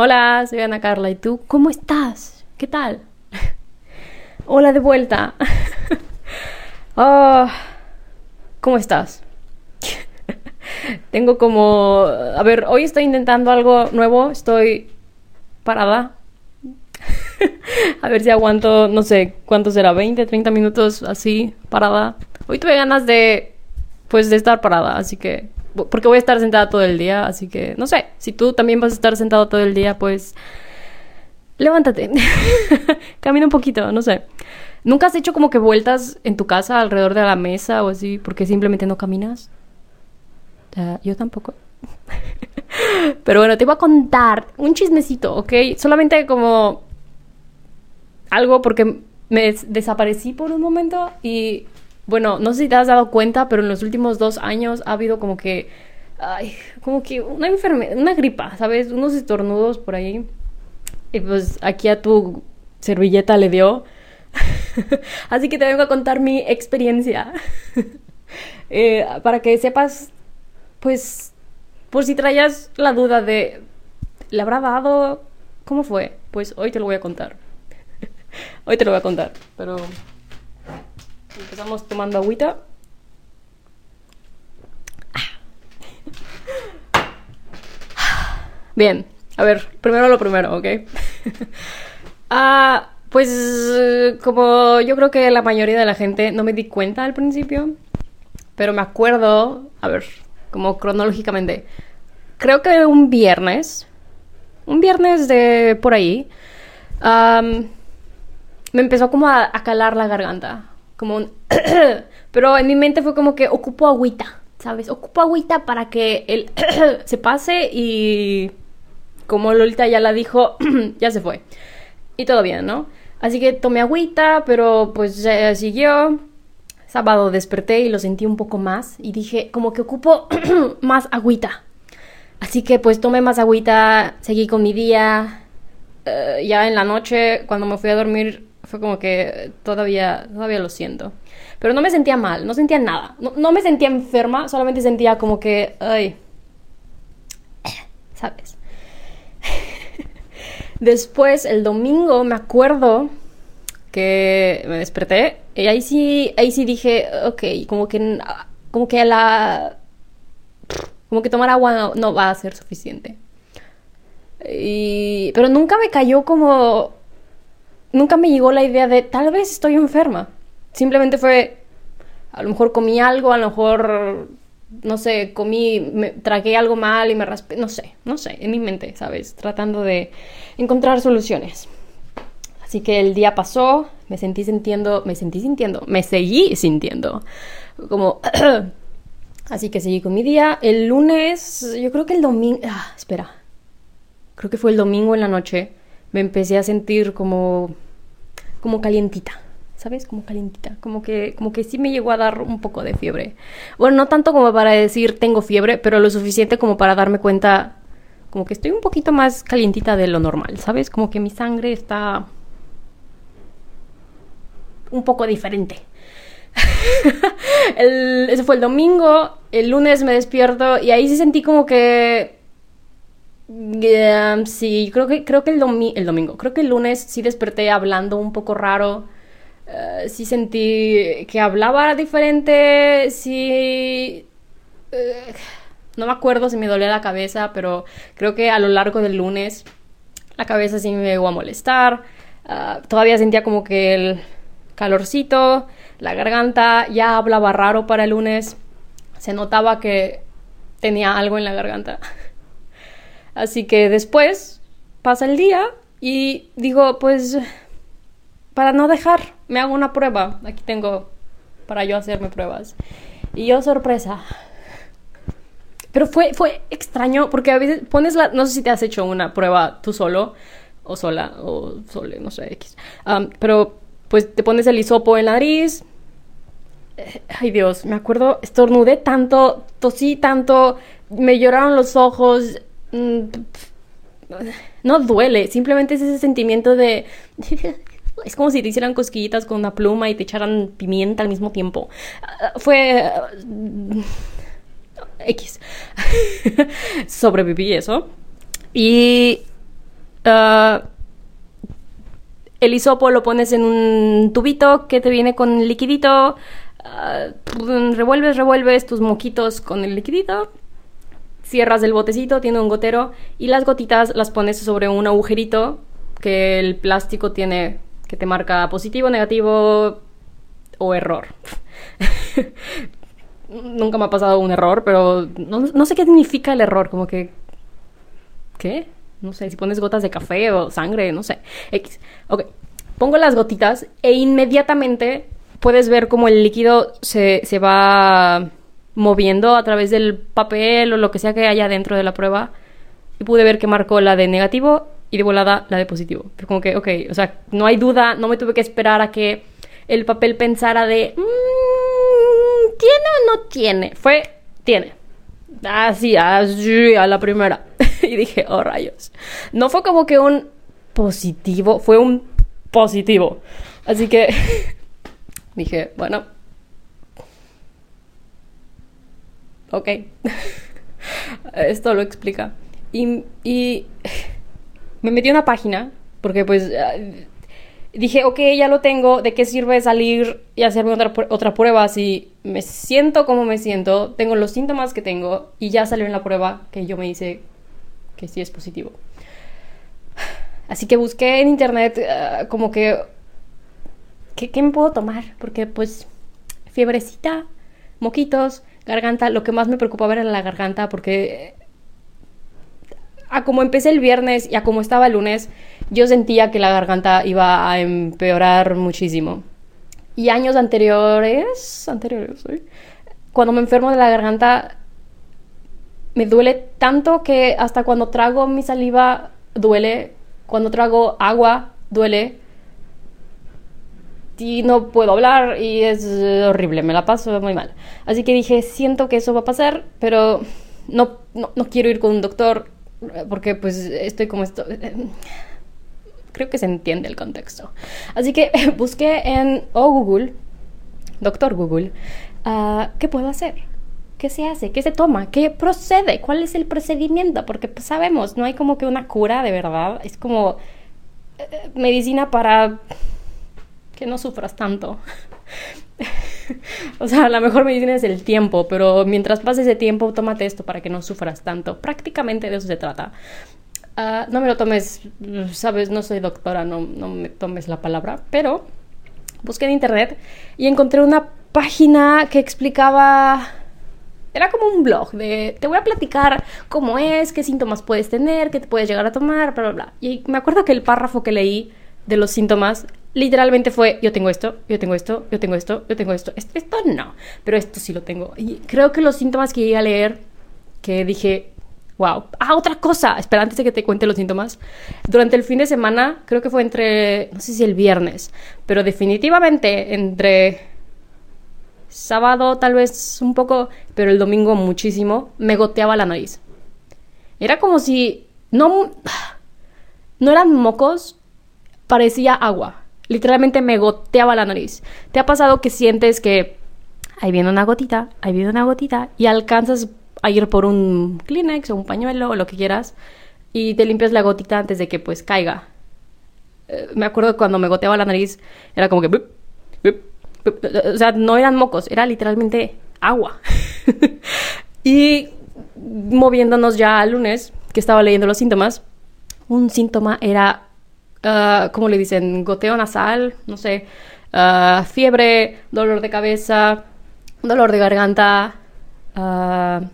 Hola, soy Ana Carla. ¿Y tú? ¿Cómo estás? ¿Qué tal? Hola de vuelta. oh, ¿Cómo estás? Tengo como... A ver, hoy estoy intentando algo nuevo. Estoy parada. A ver si aguanto, no sé, ¿cuánto será? ¿20, 30 minutos así, parada? Hoy tuve ganas de, pues, de estar parada, así que porque voy a estar sentada todo el día, así que no sé, si tú también vas a estar sentado todo el día, pues levántate, camina un poquito, no sé. ¿Nunca has hecho como que vueltas en tu casa alrededor de la mesa o así porque simplemente no caminas? yo tampoco. Pero bueno, te voy a contar un chismecito, ¿ok? Solamente como algo porque me desaparecí por un momento y bueno, no sé si te has dado cuenta, pero en los últimos dos años ha habido como que, ay, como que una enfermedad, una gripa, ¿sabes? Unos estornudos por ahí. Y pues aquí a tu servilleta le dio. Así que te vengo a contar mi experiencia. Eh, para que sepas, pues, por si traías la duda de, ¿le habrá dado? ¿Cómo fue? Pues hoy te lo voy a contar. hoy te lo voy a contar, pero Empezamos tomando agüita. Bien, a ver, primero lo primero, ¿ok? ah, pues como yo creo que la mayoría de la gente no me di cuenta al principio, pero me acuerdo, a ver, como cronológicamente, creo que un viernes, un viernes de por ahí, me empezó como a, a calar la garganta como un... Pero en mi mente fue como que ocupo agüita, ¿sabes? Ocupo agüita para que él se pase y como Lolita ya la dijo, ya se fue. Y todo bien, ¿no? Así que tomé agüita, pero pues siguió. Sábado desperté y lo sentí un poco más y dije, como que ocupo más agüita. Así que pues tomé más agüita, seguí con mi día. Eh, ya en la noche, cuando me fui a dormir, fue como que todavía, todavía lo siento. Pero no me sentía mal, no sentía nada. No, me sentía enferma, solamente sentía como que, ay, ¿sabes? Después, el domingo, me acuerdo que me desperté y ahí sí, ahí sí dije, ok, como que, como que la, como que tomar agua no, no va a ser suficiente. Y, pero nunca me cayó como nunca me llegó la idea de tal vez estoy enferma. Simplemente fue, a lo mejor comí algo, a lo mejor, no sé, comí, me tragué algo mal y me raspé, no sé, no sé, en mi mente, ¿sabes? Tratando de encontrar soluciones. Así que el día pasó, me sentí sintiendo, me sentí sintiendo, me seguí sintiendo como... Así que seguí con mi día. El lunes, yo creo que el domingo... Ah, espera. Creo que fue el domingo en la noche me empecé a sentir como, como calientita. ¿sabes? Como calientita, como que, como que sí me llegó a dar un poco de fiebre. Bueno, no tanto como para decir tengo fiebre, pero lo suficiente como para darme cuenta, como que estoy un poquito más calientita de lo normal, ¿sabes? Como que mi sangre está un poco diferente. el, ese fue el domingo, el lunes me despierto y ahí sí sentí como que sí, creo que, creo que el, domingo, creo que el lunes sí desperté hablando un poco raro. Uh, sí sentí que hablaba diferente, sí... Uh, no me acuerdo si me dolía la cabeza, pero creo que a lo largo del lunes la cabeza sí me llegó a molestar. Uh, todavía sentía como que el calorcito, la garganta, ya hablaba raro para el lunes. Se notaba que tenía algo en la garganta. Así que después pasa el día y digo, pues, para no dejar, me hago una prueba. Aquí tengo para yo hacerme pruebas. Y yo, sorpresa. Pero fue, fue extraño porque a veces pones la... No sé si te has hecho una prueba tú solo o sola o sole, no sé, X. pero pues te pones el hisopo en la nariz. Ay Dios, me acuerdo, estornudé tanto, tosí tanto, me lloraron los ojos, no duele, simplemente es ese sentimiento de... Es como si te hicieran cosquillitas con una pluma y te echaran pimienta al mismo tiempo. Ah, fue... Mm, X. Sobreviví eso. Y Ah, el hisopo lo pones en un tubito que te viene con liquidito. Ah, revuelves, revuelves tus moquitos con el liquidito. Cierras el botecito, tiene un gotero. Y las gotitas las pones sobre un agujerito que el plástico tiene que te marca positivo, negativo o error. Nunca me ha pasado un error, pero no, sé qué significa el error, como que... ¿Qué? No sé, si pones gotas de café o sangre, no sé. X. Ok. Pongo las gotitas e inmediatamente puedes ver cómo el líquido se, se va moviendo a través del papel o lo que sea que haya dentro de la prueba. Y pude ver que marcó la de negativo y de volada la de positivo. Pero como que, ok, o sea, no hay duda, no me tuve que esperar a que el papel pensara de, mmm, ¿tiene o no tiene? Fue, tiene. Así, así, a la primera. y dije, oh rayos. No fue como que un positivo, fue un positivo. Así que dije, bueno. Ok. Esto lo explica. Y, me metí a una página, porque pues ah, dije, ok, ya lo tengo, ¿de qué sirve salir y hacerme otra, otra prueba si me siento como me siento, tengo los síntomas que tengo y ya salió en la prueba que yo me hice que sí es positivo. Así que busqué en internet ah, como que, ¿qué, ¿qué me puedo tomar? Porque pues fiebrecita, moquitos, garganta, lo que más me preocupaba era la garganta porque a como empecé el viernes y a como estaba el lunes, yo sentía que la garganta iba a empeorar muchísimo. Y años anteriores, anteriores, cuando me enfermo de la garganta, me duele tanto que hasta cuando trago mi saliva duele, cuando trago agua duele. Y no puedo hablar y es horrible, me la paso muy mal. Así que dije, siento que eso va a pasar, pero no, no, no quiero ir con un doctor porque pues estoy como esto. Creo que se entiende el contexto. Así que busqué en o Google, doctor Google, uh, ¿qué puedo hacer? ¿Qué se hace? ¿Qué se toma? ¿Qué procede? ¿Cuál es el procedimiento? Porque pues, sabemos, no hay como que una cura de verdad. Es como eh, medicina para que no sufras tanto. o sea, la mejor medicina es el tiempo, pero mientras pase ese tiempo, tómate esto para que no sufras tanto. Prácticamente de eso se trata. Ah, no me lo tomes, sabes, no soy doctora, no, no me tomes la palabra, pero busqué en internet y encontré una página que explicaba era como un blog de te voy a platicar cómo es, qué síntomas puedes tener, qué te puedes llegar a tomar, bla, bla, bla. Y me acuerdo que el párrafo que leí de los síntomas literalmente fue, yo tengo esto, yo tengo esto, yo tengo esto, yo tengo esto, esto, esto no, pero esto sí lo tengo. Y creo que los síntomas que llegué a leer, que dije, wow, ah, otra cosa, espera, antes de que te cuente los síntomas, durante el fin de semana, creo que fue entre, no sé si el viernes, pero definitivamente entre sábado tal vez un poco, pero el domingo muchísimo, me goteaba la nariz. Era como si no, no eran mocos, parecía agua. Literalmente me goteaba la nariz. ¿Te ha pasado que sientes que ahí viene una gotita, ahí viene una gotita y alcanzas a ir por un Kleenex o un pañuelo o lo que quieras y te limpias la gotita antes de que pues caiga? Eh, me acuerdo cuando me goteaba la nariz era como que... o sea, no eran mocos, era literalmente agua. y moviéndonos ya al lunes, que estaba leyendo los síntomas, un síntoma era uh, ¿cómo le dicen? Goteo nasal, no sé, uh, fiebre, dolor de cabeza, dolor de garganta. Uh,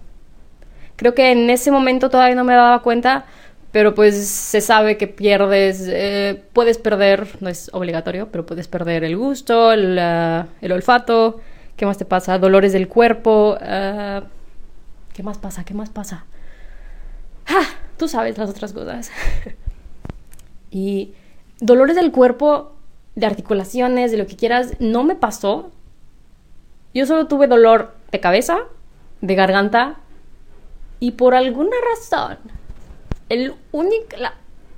creo que en ese momento todavía no me daba cuenta, pero pues se sabe que pierdes, eh, puedes perder, no es obligatorio, pero puedes perder el gusto, el, olfato. ¿Qué más te pasa? Dolores del cuerpo. ¿Qué más pasa? ¿Qué más pasa? Ah, tú sabes las otras cosas. Y dolores del cuerpo, de articulaciones, de lo que quieras, no me pasó. Yo solo tuve dolor de cabeza, de garganta y por alguna razón, el único,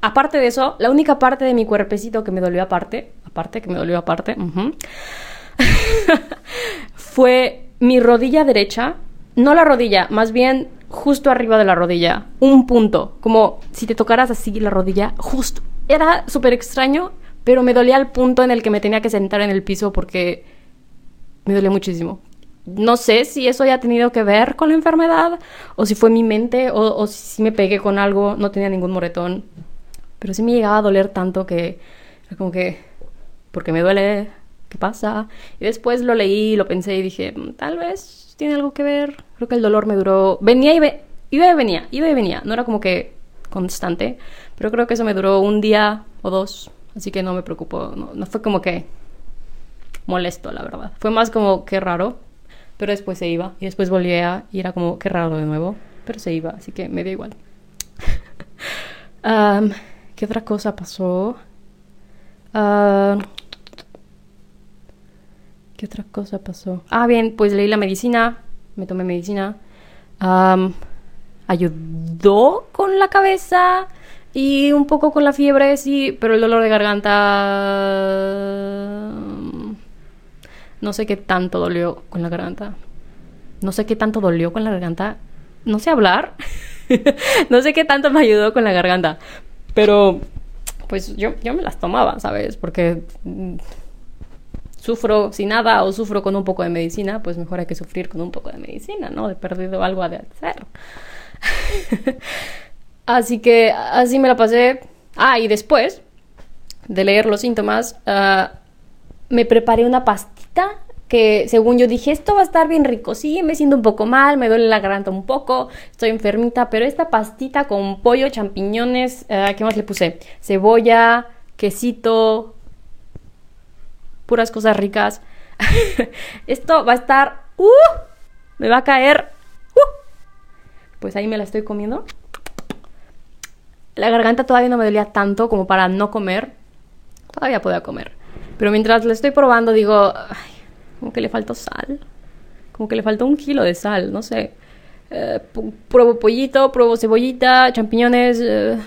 aparte de eso, la única parte de mi cuerpecito que me dolió aparte, aparte que me dolió aparte, fue mi rodilla derecha, no la rodilla, más bien justo arriba de la rodilla, un punto, como si te tocaras así la rodilla, justo. Era súper extraño, pero me dolía al punto en el que me tenía que sentar en el piso porque me dolía muchísimo. No sé si eso haya tenido que ver con la enfermedad, o si fue mi mente, o, si me pegué con algo, no tenía ningún moretón. Pero sí me llegaba a doler tanto que era como que, porque me duele, ¿qué pasa? Y después lo leí, lo pensé y dije, mm, tal vez tiene algo que ver. Creo que el dolor me duró, venía y, iba y venía, iba y venía. No era como que constante, pero creo que eso me duró un día o dos, así que no me preocupo, no, no fue como que molesto, la verdad. Fue más como que raro, pero después se iba y después volvía y era como que raro de nuevo, pero se iba, así que me dio igual. ¿Qué otra cosa pasó? ¿Qué otra cosa pasó? Ah, bien, pues leí la medicina, me tomé medicina. ayudó con la cabeza y un poco con la fiebre, sí, pero el dolor de garganta... No sé qué tanto dolió con la garganta. No sé qué tanto dolió con la garganta. No sé hablar. no sé qué tanto me ayudó con la garganta. Pero, pues yo, yo me las tomaba, ¿sabes? Porque mm, sufro sin nada o sufro con un poco de medicina, pues mejor hay que sufrir con un poco de medicina, ¿no? De perdido algo a de hacer. así que así me la pasé. Ah, y después de leer los síntomas, uh, me preparé una pastita que según yo dije, esto va a estar bien rico, sí, me siento un poco mal, me duele la garganta un poco, estoy enfermita, pero esta pastita con pollo, champiñones, uh, ¿qué más le puse? Cebolla, quesito, puras cosas ricas. esto va a estar, ¡uh! Me va a caer, ¡uh! Pues ahí me la estoy comiendo. La garganta todavía no me dolía tanto como para no comer. Todavía podía comer. Pero mientras la estoy probando digo, como que le faltó sal. Como que le faltó un kilo de sal, no sé. Eh, pruebo pollito, pruebo cebollita, champiñones. Eh.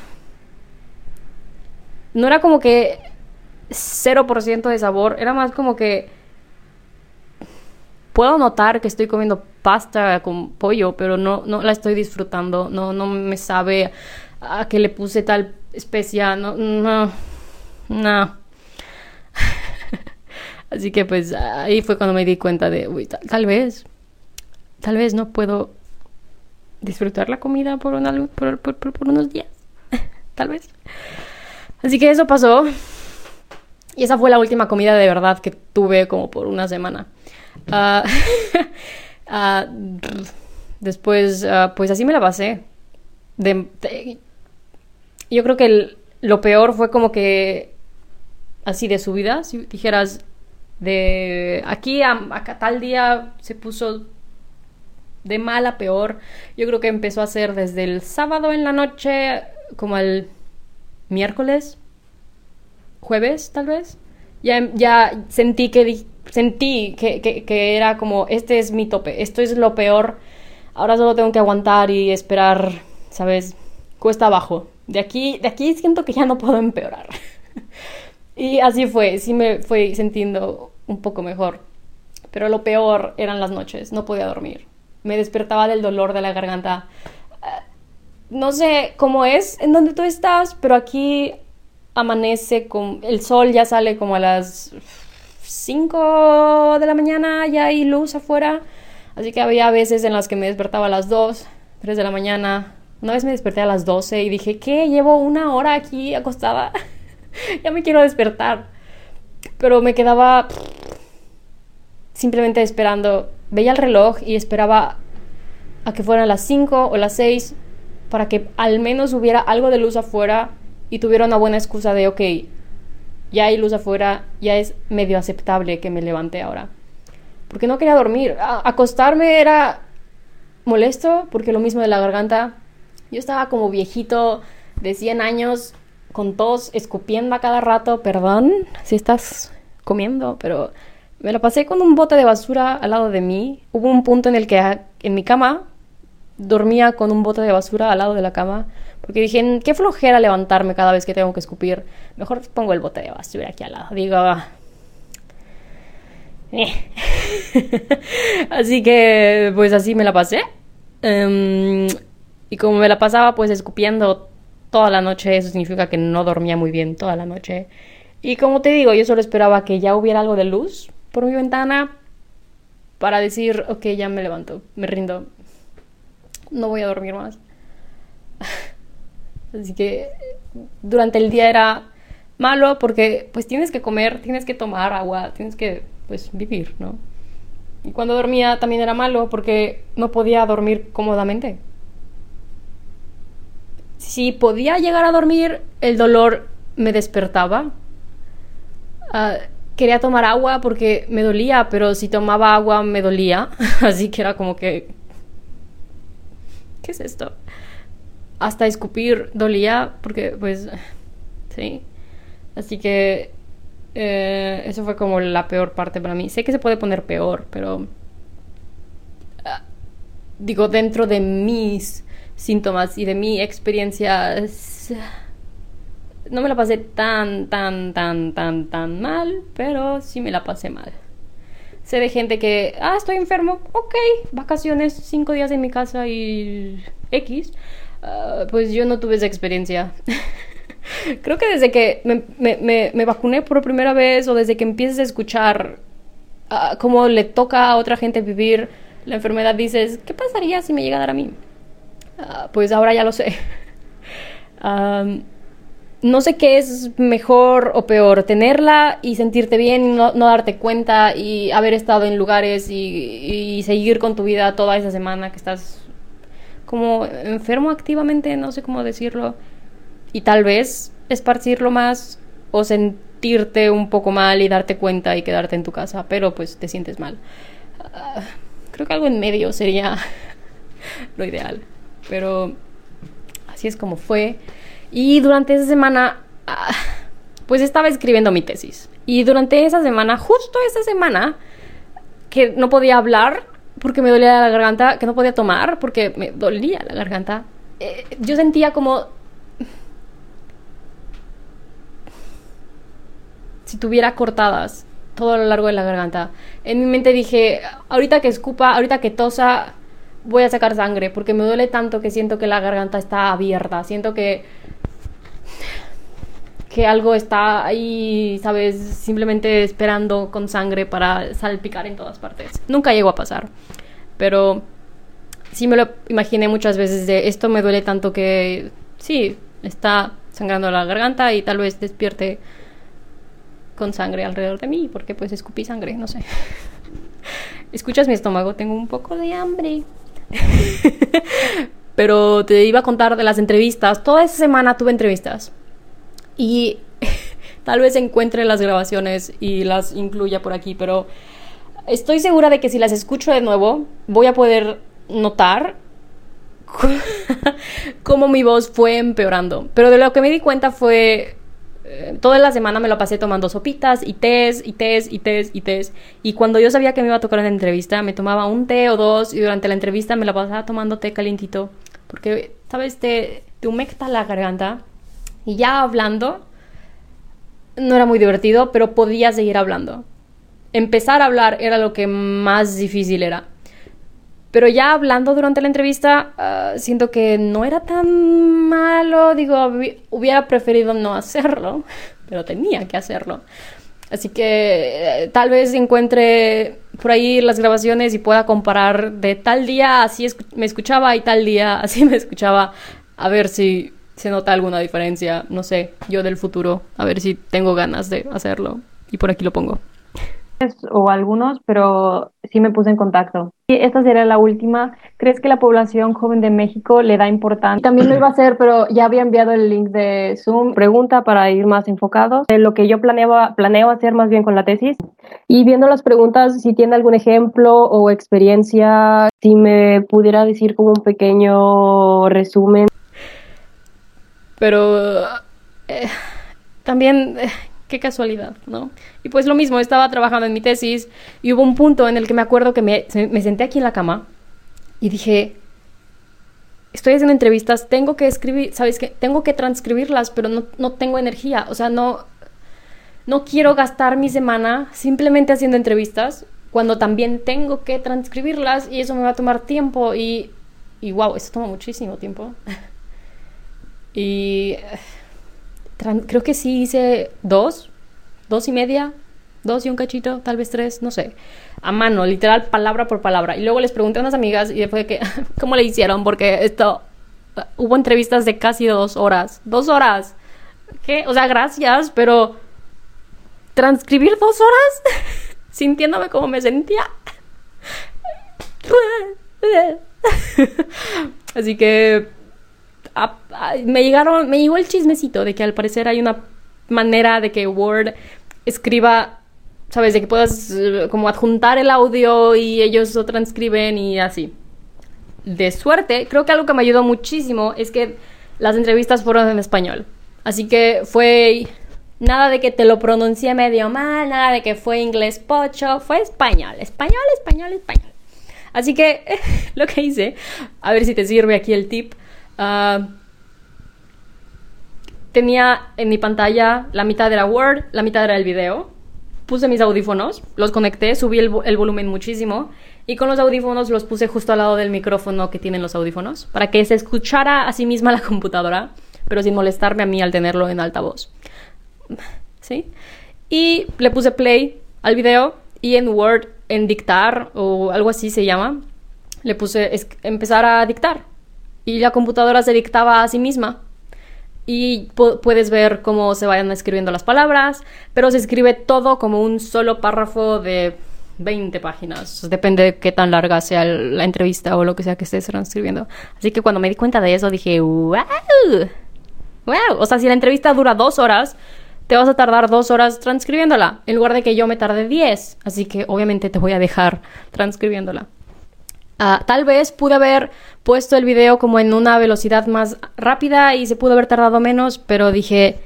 No era como que 0% de sabor, era más como que puedo notar que estoy comiendo pasta con pollo, pero no, no la estoy disfrutando, no, no me sabe a que le puse tal especia, no, no, no. Así que pues ahí fue cuando me di cuenta de, uy, tal, vez, tal vez no puedo disfrutar la comida por, por, por, unos días, tal vez. Así que eso pasó. Y esa fue la última comida de verdad que tuve como por una semana. Ah, ah, después, ah, pues así me la pasé. yo creo que lo peor fue como que así de subida, si dijeras, de aquí a, tal día se puso de mal a peor. Yo creo que empezó a ser desde el sábado en la noche como el miércoles, jueves tal vez. Ya, ya sentí que sentí que, que, era como este es mi tope, esto es lo peor. Ahora solo tengo que aguantar y esperar, ¿sabes? Cuesta abajo. De aquí, de aquí siento que ya no puedo empeorar. Y así fue, sí me fui sintiendo un poco mejor. Pero lo peor eran las noches, no podía dormir. Me despertaba del dolor de la garganta. Eh, no sé cómo es en donde tú estás, pero aquí amanece con el sol ya sale como a las 5 de la mañana, ya hay luz afuera. Así que había veces en las que me despertaba a las 2, 3 de la mañana. Una vez me desperté a las 12 y dije, ¿qué? Llevo una hora aquí acostada. ya me quiero despertar. Pero me quedaba simplemente esperando. Veía el reloj y esperaba a que fueran las 5 o las 6 para que al menos hubiera algo de luz afuera y tuviera una buena excusa de, ok, ya hay luz afuera, ya es medio aceptable que me levante ahora. Porque no quería dormir. acostarme era molesto porque lo mismo de la garganta. Yo estaba como viejito de 100 años con tos, escupiendo a cada rato, perdón si estás comiendo, pero me la pasé con un bote de basura al lado de mí. Hubo un punto en el que en mi cama dormía con un bote de basura al lado de la cama, porque dije, qué flojera levantarme cada vez que tengo que escupir. Mejor pongo el bote de basura aquí al lado. Digo, eh. así que, pues así me la pasé. Em, y como me la pasaba pues escupiendo toda la noche, eso significa que no dormía muy bien toda la noche. Y como te digo, yo solo esperaba que ya hubiera algo de luz por mi ventana para decir, ok, ya me levanto, me rindo, no voy a dormir más. Así que durante el día era malo porque pues tienes que comer, tienes que tomar agua, tienes que pues vivir, ¿no? Y cuando dormía también era malo porque no podía dormir cómodamente. Si podía llegar a dormir, el dolor me despertaba. Ah, quería tomar agua porque me dolía, pero si tomaba agua me dolía. Así que era como que... ¿Qué es esto? Hasta escupir dolía porque pues... Sí. Así que eh, eso fue como la peor parte para mí. Sé que se puede poner peor, pero... Ah, digo, dentro de mis síntomas y de mi experiencia... No me la pasé tan, tan, tan, tan, tan mal, pero sí me la pasé mal. Sé de gente que, ah, estoy enfermo, ok, vacaciones, cinco días en mi casa y X. Ah, pues yo no tuve esa experiencia. Creo que desde que me, vacuné por primera vez o desde que empieces a escuchar uh, cómo le toca a otra gente vivir la enfermedad, dices, ¿qué pasaría si me llega a dar a mí? Ah, pues ahora ya lo sé. no sé qué es mejor o peor, tenerla y sentirte bien y no, darte cuenta y haber estado en lugares y, y, seguir con tu vida toda esa semana que estás como enfermo activamente, no sé cómo decirlo y tal vez esparcirlo más o sentirte un poco mal y darte cuenta y quedarte en tu casa, pero pues te sientes mal. Ah, creo que algo en medio sería lo ideal, pero así es como fue. Y durante esa semana, ah, pues estaba escribiendo mi tesis. Y durante esa semana, justo esa semana, que no podía hablar porque me dolía la garganta, que no podía tomar porque me dolía la garganta, eh, yo sentía como si tuviera cortadas todo a lo largo de la garganta. En mi mente dije, ahorita que escupa, ahorita que tosa, voy a sacar sangre, porque me duele tanto que siento que la garganta está abierta, siento que que algo está ahí, sabes, simplemente esperando con sangre para salpicar en todas partes. Nunca llegó a pasar, pero sí me lo imaginé muchas veces de esto me duele tanto que sí, está sangrando la garganta y tal vez despierte con sangre alrededor de mí, porque pues escupí sangre, no sé. ¿Escuchas mi estómago? Tengo un poco de hambre. Pero te iba a contar de las entrevistas. Toda esa semana tuve entrevistas. Y tal vez encuentre las grabaciones y las incluya por aquí, pero estoy segura de que si las escucho de nuevo, voy a poder notar cómo mi voz fue empeorando. Pero de lo que me di cuenta fue eh, toda la semana me lo pasé tomando sopitas y tés y tés y tés y tés. Y cuando yo sabía que me iba a tocar una entrevista, me tomaba un té o dos y durante la entrevista me la pasaba tomando té calientito. Porque, ¿sabes? Te humecta la garganta. Y ya hablando, no era muy divertido, pero podía seguir hablando. Empezar a hablar era lo que más difícil era. Pero ya hablando durante la entrevista, ah, siento que no era tan malo. Digo, hubiera preferido no hacerlo, pero tenía que hacerlo. Así que eh, tal vez encuentre por ahí las grabaciones y pueda comparar de tal día así me escuchaba y tal día así me escuchaba. A ver si se nota alguna diferencia. No sé, yo del futuro. A ver si tengo ganas de hacerlo. Y por aquí lo pongo o algunos, pero sí me puse en contacto. Y esta sería la última. ¿Crees que la población joven de México le da importancia? También lo iba a hacer, pero ya había enviado el link de Zoom. Pregunta para ir más enfocados. De lo que yo planeaba, planeo hacer más bien con la tesis. Y viendo las preguntas, si tiene algún ejemplo o experiencia, si me pudiera decir como un pequeño resumen. Pero eh, también eh, qué casualidad, ¿no? Y pues lo mismo, estaba trabajando en mi tesis y hubo un punto en el que me acuerdo que me, senté aquí en la cama y dije, estoy haciendo entrevistas, tengo que escribir, ¿sabes qué? Tengo que transcribirlas, pero no, no tengo energía, o sea, no, no quiero gastar mi semana simplemente haciendo entrevistas cuando también tengo que transcribirlas y eso me va a tomar tiempo y y wow, eso toma muchísimo tiempo. y creo que sí hice dos, dos y media, dos y un cachito, tal vez tres, no sé, a mano, literal, palabra por palabra. Y luego les pregunté a unas amigas y fue que, ¿cómo le hicieron? Porque esto, uh, hubo entrevistas de casi dos horas, dos horas. ¿Qué? O sea, gracias, pero transcribir dos horas sintiéndome como me sentía. Así que me llegaron, me llegó el chismecito de que al parecer hay una manera de que Word escriba, sabes, de que puedas eh, como adjuntar el audio y ellos lo transcriben y así. De suerte, creo que algo que me ayudó muchísimo es que las entrevistas fueron en español. Así que fue nada de que te lo pronuncié medio mal, nada de que fue inglés pocho, fue español, español, español, español. Así que lo que hice, a ver si te sirve aquí el tip. Ah, tenía en mi pantalla la mitad era Word, la mitad era el video. Puse mis audífonos, los conecté, subí el, el, volumen muchísimo y con los audífonos los puse justo al lado del micrófono que tienen los audífonos para que se escuchara a sí misma la computadora, pero sin molestarme a mí al tenerlo en altavoz. ¿Sí? Y le puse play al video y en Word, en dictar o algo así se llama, le puse empezar a dictar. Y la computadora se dictaba a sí misma. Y puedes ver cómo se vayan escribiendo las palabras, pero se escribe todo como un solo párrafo de 20 páginas. Depende de qué tan larga sea la entrevista o lo que sea que estés transcribiendo. Así que cuando me di cuenta de eso dije, wow, wow. O sea, si la entrevista dura dos horas, te vas a tardar dos horas transcribiéndola, en lugar de que yo me tarde diez. Así que obviamente te voy a dejar transcribiéndola. Ah, tal vez pude haber puesto el video como en una velocidad más rápida y se pudo haber tardado menos, pero dije,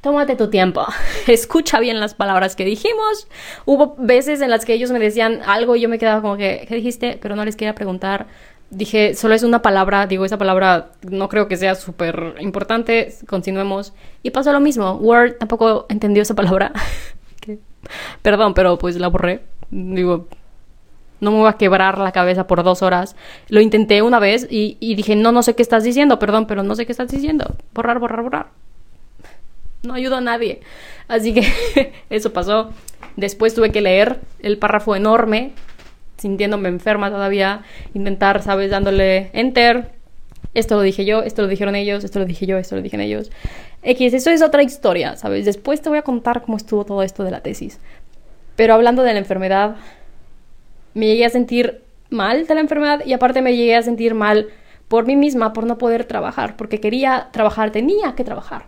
tómate tu tiempo, escucha bien las palabras que dijimos. Hubo veces en las que ellos me decían algo y yo me quedaba como que, ¿qué dijiste? Pero no les quería preguntar dije, solo es una palabra, digo, esa palabra no creo que sea súper importante, continuemos. Y pasó lo mismo, Word tampoco entendió esa palabra. Perdón, pero pues la borré. Digo, no me voy a quebrar la cabeza por dos horas. Lo intenté una vez y, y dije, no, no sé qué estás diciendo, perdón, pero no sé qué estás diciendo. Borrar, borrar, borrar. No ayudo a nadie. Así que eso pasó. Después tuve que leer el párrafo enorme sintiéndome enferma todavía, intentar, ¿sabes? Dándole enter. Esto lo dije yo, esto lo dijeron ellos, esto lo dije yo, esto lo dijeron ellos. X, eso es otra historia, ¿sabes? Después te voy a contar cómo estuvo todo esto de la tesis. Pero hablando de la enfermedad, me llegué a sentir mal de la enfermedad y aparte me llegué a sentir mal por mí misma, por no poder trabajar, porque quería trabajar, tenía que trabajar,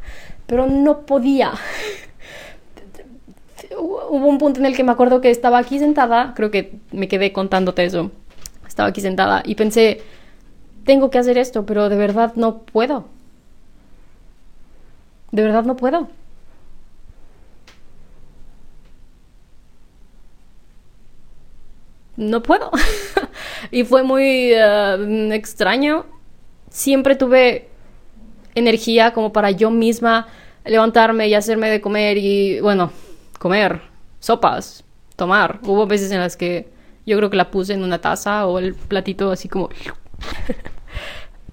pero no podía hubo un punto en el que me acuerdo que estaba aquí sentada, creo que me quedé contándote eso, estaba aquí sentada y pensé, tengo que hacer esto, pero de verdad no puedo. De verdad no puedo. No puedo. y fue muy eh, extraño. Siempre tuve energía como para yo misma levantarme y hacerme de comer y bueno, comer, sopas, tomar. Hubo veces en las que yo creo que la puse en una taza o el platito así como...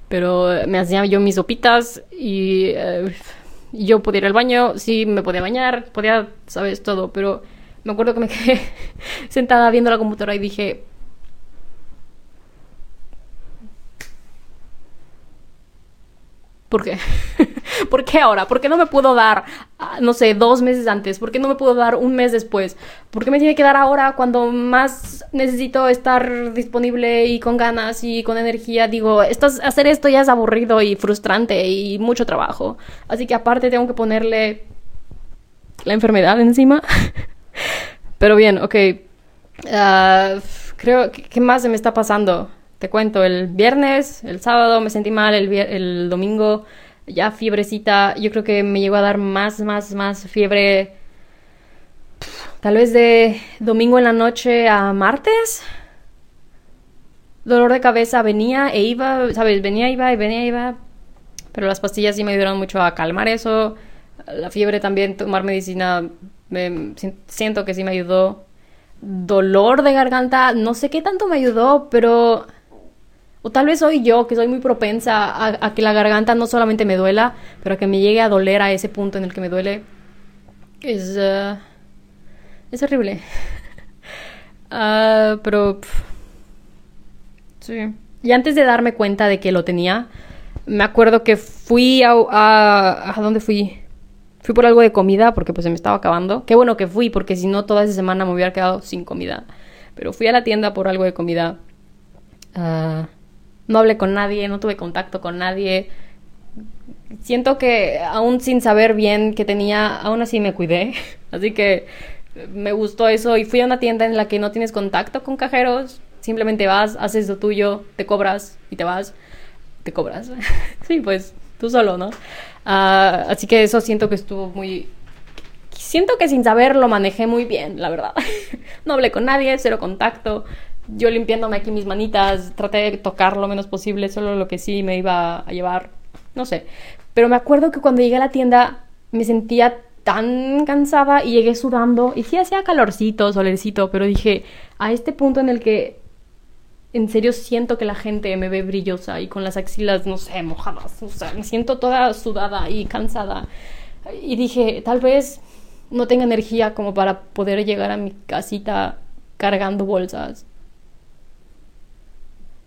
Pero me hacía yo mis sopitas y eh, yo podía ir al baño, sí me podía bañar, podía, sabes, todo, pero me acuerdo que me quedé sentada viendo la computadora y dije, ¿Por qué? ¿Por qué ahora? ¿Por qué no me puedo dar, ah, no sé, dos meses antes? ¿Por qué no me puedo dar un mes después? ¿Por qué me tiene que dar ahora cuando más necesito estar disponible y con ganas y con energía? Digo, hacer esto ya es aburrido y frustrante y mucho trabajo. Así que aparte tengo que ponerle la enfermedad encima. Pero bien, ok. Ah, creo ¿qué más se me está pasando? te cuento, el viernes, el sábado me sentí mal, el, el domingo ya fiebrecita, yo creo que me llegó a dar más, más, más fiebre, tal vez de domingo en la noche a martes. Dolor de cabeza venía e iba, ¿sabes? Venía, iba y venía, iba. Pero las pastillas sí me ayudaron mucho a calmar eso. La fiebre también, tomar medicina, me, siento que sí me ayudó. Dolor de garganta, no sé qué tanto me ayudó, pero O tal vez soy yo, que soy muy propensa a, que la garganta no solamente me duela, pero a que me llegue a doler a ese punto en el que me duele. Es... Uh, es horrible. uh, pero... sí. Y antes de darme cuenta de que lo tenía, me acuerdo que fui a, a... ¿A dónde fui? Fui por algo de comida porque pues se me estaba acabando. Qué bueno que fui porque si no toda esa semana me hubiera quedado sin comida. Pero fui a la tienda por algo de comida. Uh, no hablé con nadie, no tuve contacto con nadie. Siento que aún sin saber bien qué tenía, aún así me cuidé. Así que me gustó eso y fui a una tienda en la que no tienes contacto con cajeros. Simplemente vas, haces lo tuyo, te cobras y te vas. Te cobras. sí, pues tú solo, ¿no? Ah, así que eso siento que estuvo muy... Siento que sin saber lo manejé muy bien, la verdad. no hablé con nadie, cero contacto yo limpiándome aquí mis manitas, traté de tocar lo menos posible, solo lo que sí me iba a llevar, no sé. Pero me acuerdo que cuando llegué a la tienda me sentía tan cansada y llegué sudando y sí hacía calorcito, solecito, pero dije, a este punto en el que en serio siento que la gente me ve brillosa y con las axilas, no sé, mojadas, o sea, me siento toda sudada y cansada. Y dije, tal vez no tenga energía como para poder llegar a mi casita cargando bolsas.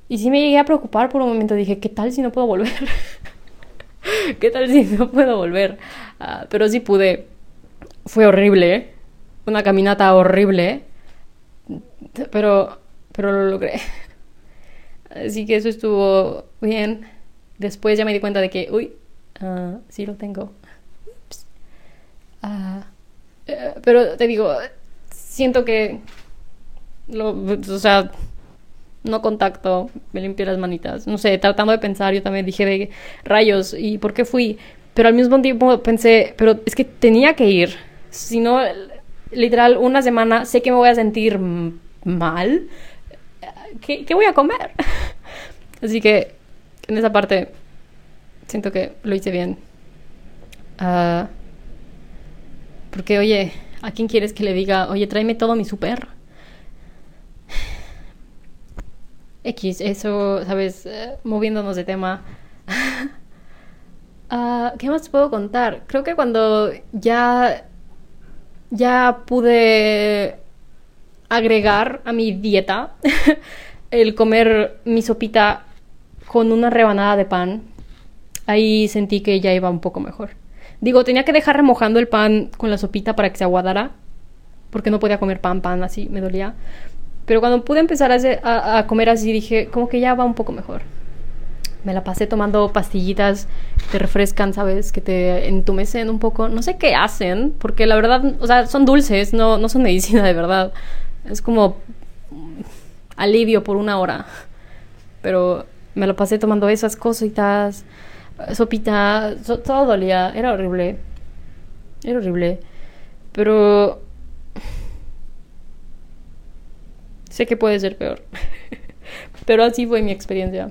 Y sí me llegué a preocupar por un momento. Dije, ¿qué tal si no puedo volver? ¿Qué tal si no puedo volver? Ah, pero sí pude. Fue horrible. Una caminata horrible. Pero, pero lo logré. Así que eso estuvo bien. Después ya me di cuenta de que, uy, uh, sí lo tengo. Uh, pero te digo, siento que, o sea, no contacto, me limpié las manitas. No sé, tratando de pensar, yo también dije de rayos, ¿y por qué fui? Pero al mismo tiempo pensé, pero es que tenía que ir. Si no, literal, una semana sé que me voy a sentir mal. ¿Qué, voy a comer? Así que en esa parte siento que lo hice bien. Ah, porque, oye, ¿a quién quieres que le diga, oye, tráeme todo mi súper? X, eso, ¿sabes? Eh, moviéndonos de tema. Ah, ¿Qué más puedo contar? Creo que cuando ya, ya pude agregar a mi dieta el comer mi sopita con una rebanada de pan, ahí sentí que ya iba un poco mejor. Digo, tenía que dejar remojando el pan con la sopita para que se aguadara, porque no podía comer pan, pan, así me dolía. Pero cuando pude empezar a, comer así, dije, como que ya va un poco mejor. Me la pasé tomando pastillitas que refrescan, ¿sabes? Que te entumecen un poco. No sé qué hacen, porque la verdad, o sea, son dulces, no, no son medicina de verdad. Es como alivio por una hora. Pero me lo pasé tomando esas cositas, sopita, todo dolía, era horrible. Era horrible. Pero Sé que puede ser peor. Pero así fue mi experiencia.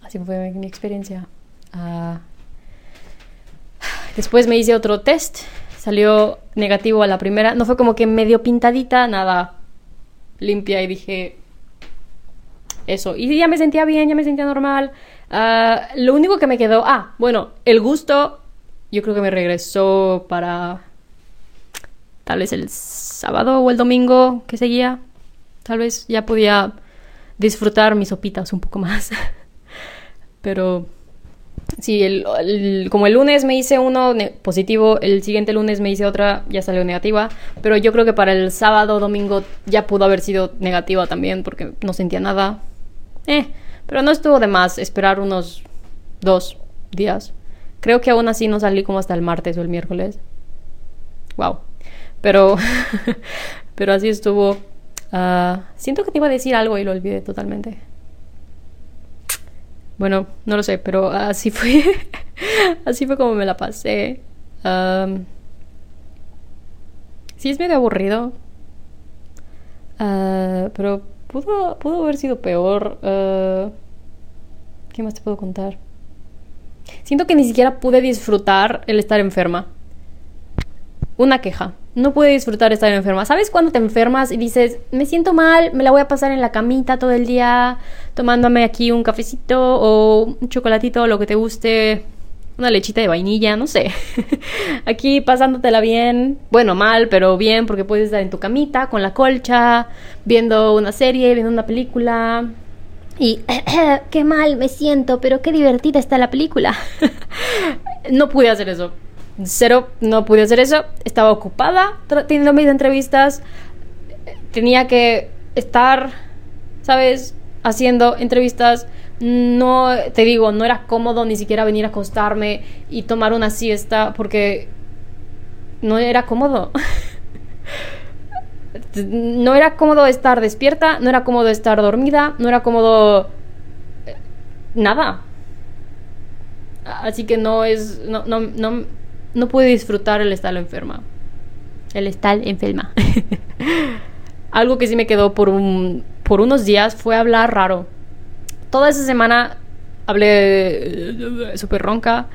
Así fue mi experiencia. Ah, después me hice otro test. Salió negativo a la primera. No fue como que medio pintadita, nada limpia. Y dije, eso. Y ya me sentía bien, ya me sentía normal. Ah, lo único que me quedó, ah, bueno, el gusto, yo creo que me regresó para tal vez el sábado o el domingo que seguía. Tal vez ya podía disfrutar mis sopitas un poco más. Pero sí, el, como el lunes me hice uno positivo, el siguiente lunes me hice otra, ya salió negativa. Pero yo creo que para el sábado, domingo ya pudo haber sido negativa también porque no sentía nada. Eh, pero no estuvo de más esperar unos dos días. Creo que aún así no salí como hasta el martes o el miércoles. Wow. Pero, pero así estuvo. Ah, siento que te iba a decir algo y lo olvidé totalmente. Bueno, no lo sé, pero así fue. así fue como me la pasé. sí, es medio aburrido. Ah, pero pudo, pudo haber sido peor. Ah, ¿Qué más te puedo contar? Siento que ni siquiera pude disfrutar el estar enferma. Una queja. No pude disfrutar estar enferma. ¿Sabes cuando te enfermas y dices, me siento mal, me la voy a pasar en la camita todo el día, tomándome aquí un cafecito o un chocolatito, lo que te guste, una lechita de vainilla, no sé. aquí pasándotela bien, bueno, mal, pero bien, porque puedes estar en tu camita con la colcha, viendo una serie, viendo una película. Y qué mal me siento, pero qué divertida está la película. no pude hacer eso cero, no pude hacer eso. Estaba ocupada teniendo mis entrevistas. Tenía que estar, ¿sabes? Haciendo entrevistas. No, te digo, no era cómodo ni siquiera venir a acostarme y tomar una siesta porque no era cómodo. no era cómodo estar despierta, no era cómodo estar dormida, no era cómodo eh, nada. Así que no es, no, no, no, no pude disfrutar el estar enferma. El estar enferma. Algo que sí me quedó por, un, por unos días fue hablar raro. Toda esa semana hablé súper ronca,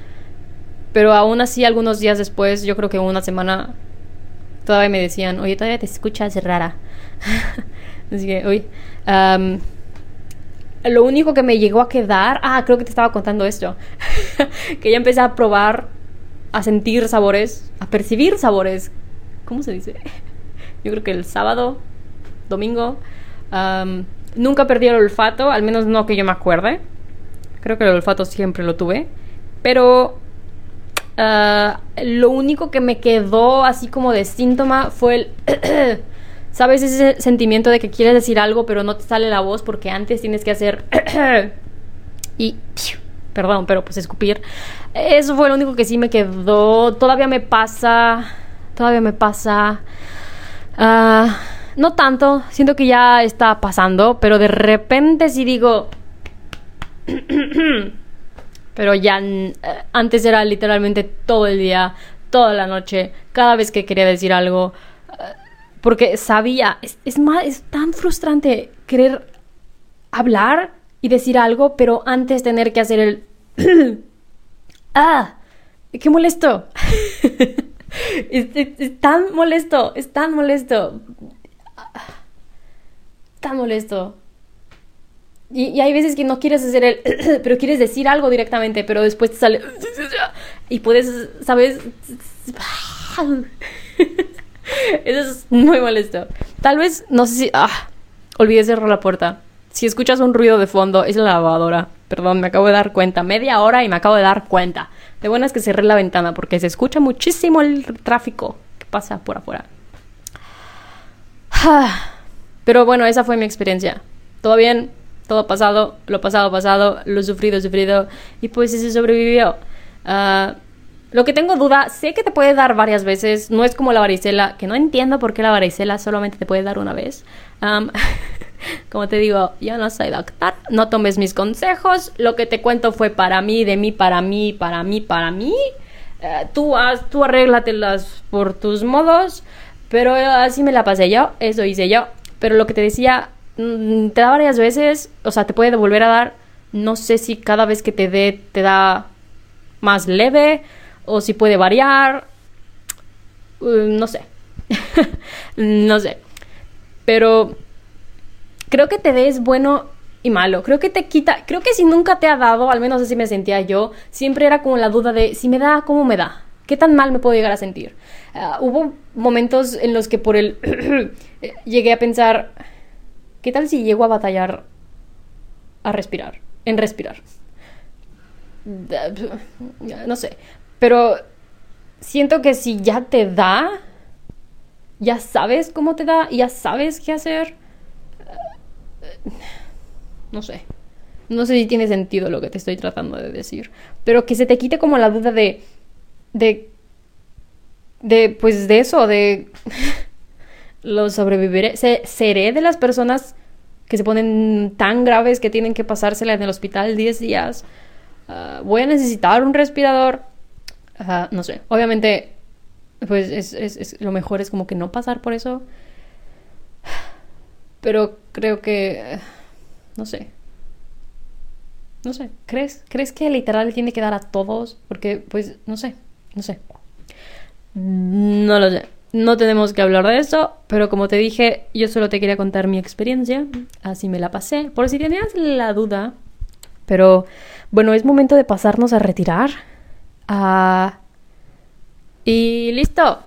pero aún así algunos días después, yo creo que una semana, todavía me decían, oye, todavía te escuchas rara. así que, uy. lo único que me llegó a quedar, ah, creo que te estaba contando esto, que ya empecé a probar a sentir sabores, a percibir sabores. ¿Cómo se dice? Yo creo que el sábado, domingo, nunca perdí el olfato, al menos no que yo me acuerde. Creo que el olfato siempre lo tuve. Pero ah, lo único que me quedó así como de síntoma fue el... ¿Sabes ese sentimiento de que quieres decir algo pero no te sale la voz porque antes tienes que hacer... y perdón, pero pues escupir. Eso fue lo único que sí me quedó. Todavía me pasa, todavía me pasa. Ah, no tanto, siento que ya está pasando, pero de repente sí digo... pero ya eh, antes era literalmente todo el día, toda la noche, cada vez que quería decir algo. Eh, porque sabía, es, es, más, es tan frustrante querer hablar y decir algo, pero antes tener que hacer el... ¡Ah! ¡Qué molesto! es, tan molesto, es tan molesto. Tan molesto. Y, hay veces que no quieres hacer el... pero quieres decir algo directamente, pero después te sale... y puedes, ¿sabes? Eso es muy molesto. Tal vez, no sé si... Ah, olvidé cerrar la puerta. Si escuchas un ruido de fondo, es la lavadora. Perdón, me acabo de dar cuenta. Media hora y me acabo de dar cuenta. De buenas que cerré la ventana porque se escucha muchísimo el tráfico que pasa por afuera. Pero bueno, esa fue mi experiencia. Todo bien, todo pasado, lo pasado, pasado, lo sufrido, sufrido. Y pues se sobrevivió. Ah, lo que tengo duda, sé que te puede dar varias veces. No es como la varicela, que no entiendo por qué la varicela solamente te puede dar una vez. Como te digo, yo no soy doctor, no tomes mis consejos, lo que te cuento fue para mí, de mí, para mí, para mí, para mí. Eh, tú, haz, tú arréglatelas por tus modos, pero así me la pasé yo, eso hice yo. Pero lo que te decía, mm, te da varias veces, o sea, te puede volver a dar, no sé si cada vez que te dé te da más leve o si puede variar, mm, no sé, no sé. Pero creo que te des bueno y malo. Creo que te quita, creo que si nunca te ha dado, al menos así me sentía yo, siempre era como la duda de si me da, ¿cómo me da? ¿Qué tan mal me puedo llegar a sentir? Ah, hubo momentos en los que por el llegué a pensar, ¿qué tal si llego a batallar a respirar? En respirar. No sé. Pero siento que si ya te da, ya sabes cómo te da, ya sabes qué hacer no sé. No sé si tiene sentido lo que te estoy tratando de decir. Pero que se te quite como la duda de. de. de. pues de eso, de. lo sobreviviré. seré de las personas que se ponen tan graves que tienen que pasársela en el hospital 10 días. Ah, voy a necesitar un respirador. no sé. Obviamente, pues es, es, lo mejor es como que no pasar por eso. Pero creo que... No sé. No sé. ¿Crees, ¿Crees que literal tiene que dar a todos? Porque, pues, no sé. No sé. No lo sé. no tenemos que hablar de eso, pero como te dije, yo solo te quería contar mi experiencia, así me la pasé, por si tenías la duda. Pero bueno, es momento de pasarnos a retirar. Ah, y listo.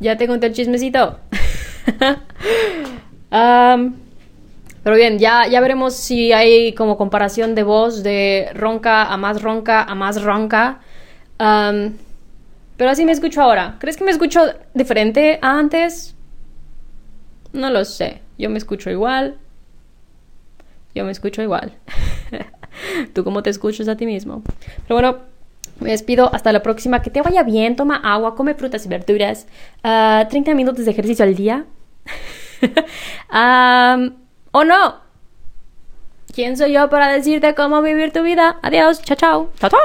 Ya te conté el chismecito. pero bien, ya, ya veremos si hay como comparación de voz de ronca a más ronca a más ronca. pero así me escucho ahora. ¿Crees que me escucho diferente a antes? No lo sé. Yo me escucho igual. Yo me escucho igual. ¿Tú cómo te escuchas a ti mismo? Pero bueno, me despido. Hasta la próxima. Que te vaya bien. Toma agua, come frutas y verduras. 30 ah, minutos de ejercicio al día. ¿O no? ¿Quién soy yo para decirte cómo vivir tu vida? Adiós. Chao, chao. Chao, chao.